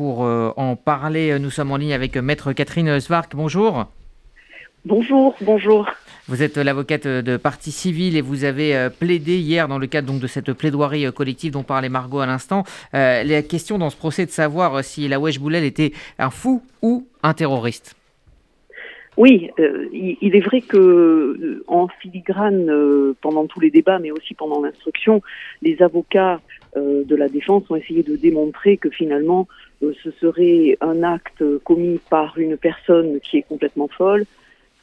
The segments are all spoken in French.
pour en parler, nous sommes en ligne avec Maître Catherine Svark. Bonjour. Bonjour, bonjour. Vous êtes l'avocate de partie civile et vous avez plaidé hier dans le cadre donc, de cette plaidoirie collective dont parlait Margot à l'instant. la question dans ce procès de savoir si la Wesh Boulel était un fou ou un terroriste. Oui, euh, il, est vrai que euh, en filigrane, euh, pendant tous les débats, mais aussi pendant l'instruction, les avocats de la défense ont essayé de démontrer que finalement, ce serait un acte commis par une personne qui est complètement folle,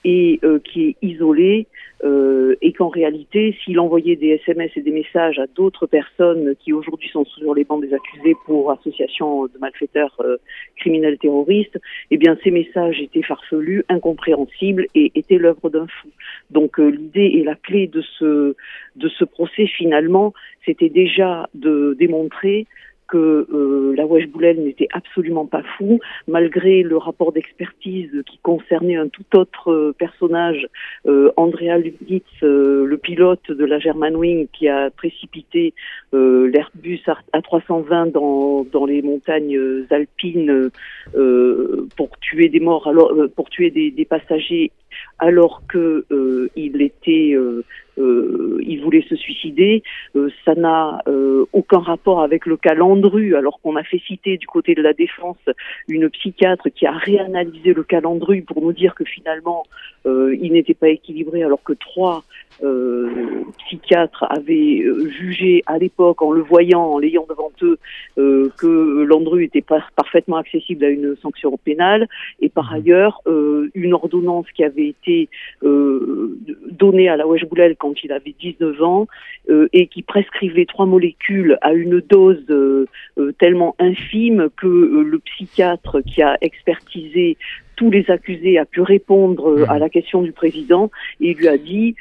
et euh, qui est isolé euh, et qu'en réalité, s'il envoyait des SMS et des messages à d'autres personnes qui aujourd'hui sont sur les bancs des accusés pour association de malfaiteurs euh, criminels terroristes, eh bien ces messages étaient farfelus, incompréhensibles et étaient l'œuvre d'un fou. Donc l'idée et la clé de ce de ce procès finalement, c'était déjà de démontrer que euh, la Wesh Boulel n'était absolument pas fou, malgré le rapport d'expertise qui concernait un tout autre euh, personnage, euh, Andrea Lubitz, euh, le pilote de la Germanwing qui a précipité l'Airbus A320 dans, dans les montagnes alpines pour tuer des morts, alors pour tuer des, des passagers alors que il était euh, il voulait se suicider. Euh, ça n'a euh, aucun rapport avec le cas Landru, alors qu'on a fait citer du côté de la défense une psychiatre qui a réanalysé le cas Landru pour nous dire que finalement il n'était pas équilibré, alors que trois psychiatres avaient jugé à l'époque, en le voyant, en l'ayant devant eux, que Landru était pas parfaitement accessible à une sanction pénale. Et par mmh. ailleurs, une ordonnance qui avait été donnée à la Wesh Boulel quand il avait 19 ans euh, et qui prescrivait trois molécules à une dose euh, euh, tellement infime que le psychiatre qui a expertisé tous les accusés a pu répondre à mmh. la question du président et lui a dit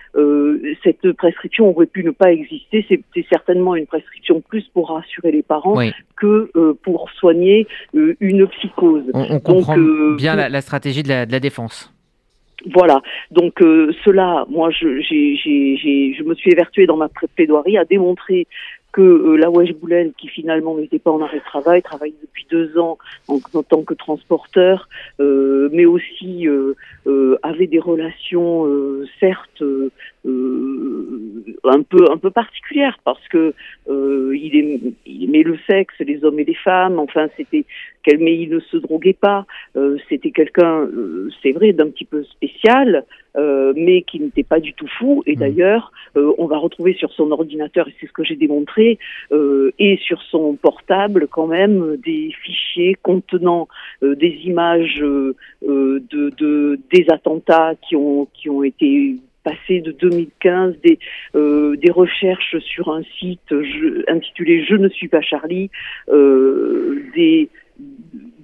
cette prescription aurait pu ne pas exister. C'était certainement une prescription plus pour rassurer les parents que pour soigner une psychose. On, comprend bien la, stratégie de la défense. Voilà. Donc euh, cela, moi, je, je me suis évertuée dans ma plaidoirie à démontrer que euh, la Wesh Boulen, qui finalement n'était pas en arrêt de travail, travaille depuis deux ans en, tant que transporteur, euh, mais aussi euh, euh avait des relations certes un peu un peu particulières parce que il, aimait, il aimait le sexe, les hommes et les femmes. Enfin, c'était mais il ne se droguait pas. c'était quelqu'un, c'est vrai, d'un petit peu spécial. Euh, mais qui n'était pas du tout fou. Et mmh. d'ailleurs, euh, on va retrouver sur son ordinateur, et c'est ce que j'ai démontré, euh, et sur son portable quand même des fichiers contenant des images de, de, des attentats qui ont qui ont été passés de 2015 des, des recherches sur un site intitulé Je ne suis pas Charlie, des,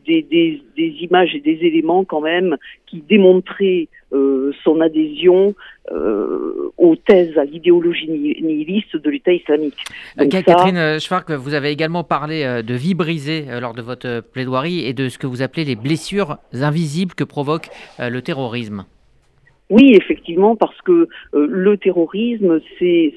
des, des, des, images et des éléments quand même qui démontraient euh, son adhésion euh, aux thèses à l'idéologie nihiliste de l'État islamique. Euh, Catherine Schwark, vous avez également parlé de vie brisée lors de votre plaidoirie et de ce que vous appelez les blessures invisibles que provoque le terrorisme. Oui, effectivement, parce que euh, le terrorisme,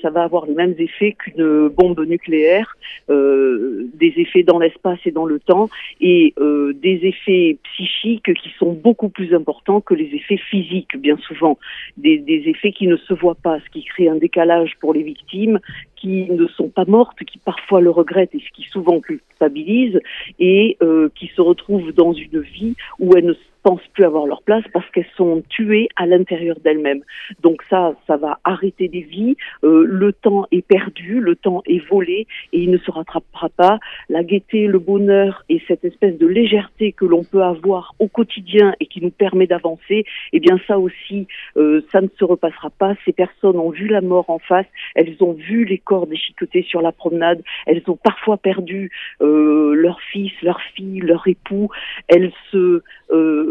ça va avoir les mêmes effets qu'une bombe nucléaire, euh, des effets dans l'espace et dans le temps, et euh, des effets psychiques qui sont beaucoup plus importants que les effets physiques, bien souvent, des, effets qui ne se voient pas, ce qui crée un décalage pour les victimes, qui ne sont pas mortes, qui parfois le regrettent et qui souvent culpabilisent, et qui se retrouvent dans une vie où elles ne pensent plus avoir leur place parce qu'elles sont tuées à l'intérieur d'elles-mêmes. Donc ça, ça va arrêter des vies. Euh, le temps est perdu, le temps est volé et il ne se rattrapera pas. La gaieté, le bonheur et cette espèce de légèreté que l'on peut avoir au quotidien et qui nous permet d'avancer, eh bien ça aussi, euh, ça ne se repassera pas. Ces personnes ont vu la mort en face, elles ont vu les corps déchiquetés sur la promenade, elles ont parfois perdu euh, leur fils, leur fille, leur époux. Elles se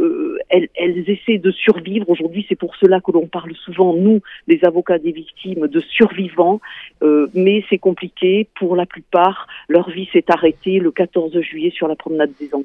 euh, elles, essaient de survivre. Aujourd'hui, c'est pour cela que l'on parle souvent, nous, les avocats des victimes, de survivants. Euh, mais c'est compliqué. Pour la plupart, leur vie s'est arrêtée le 14 juillet sur la promenade des Anglais.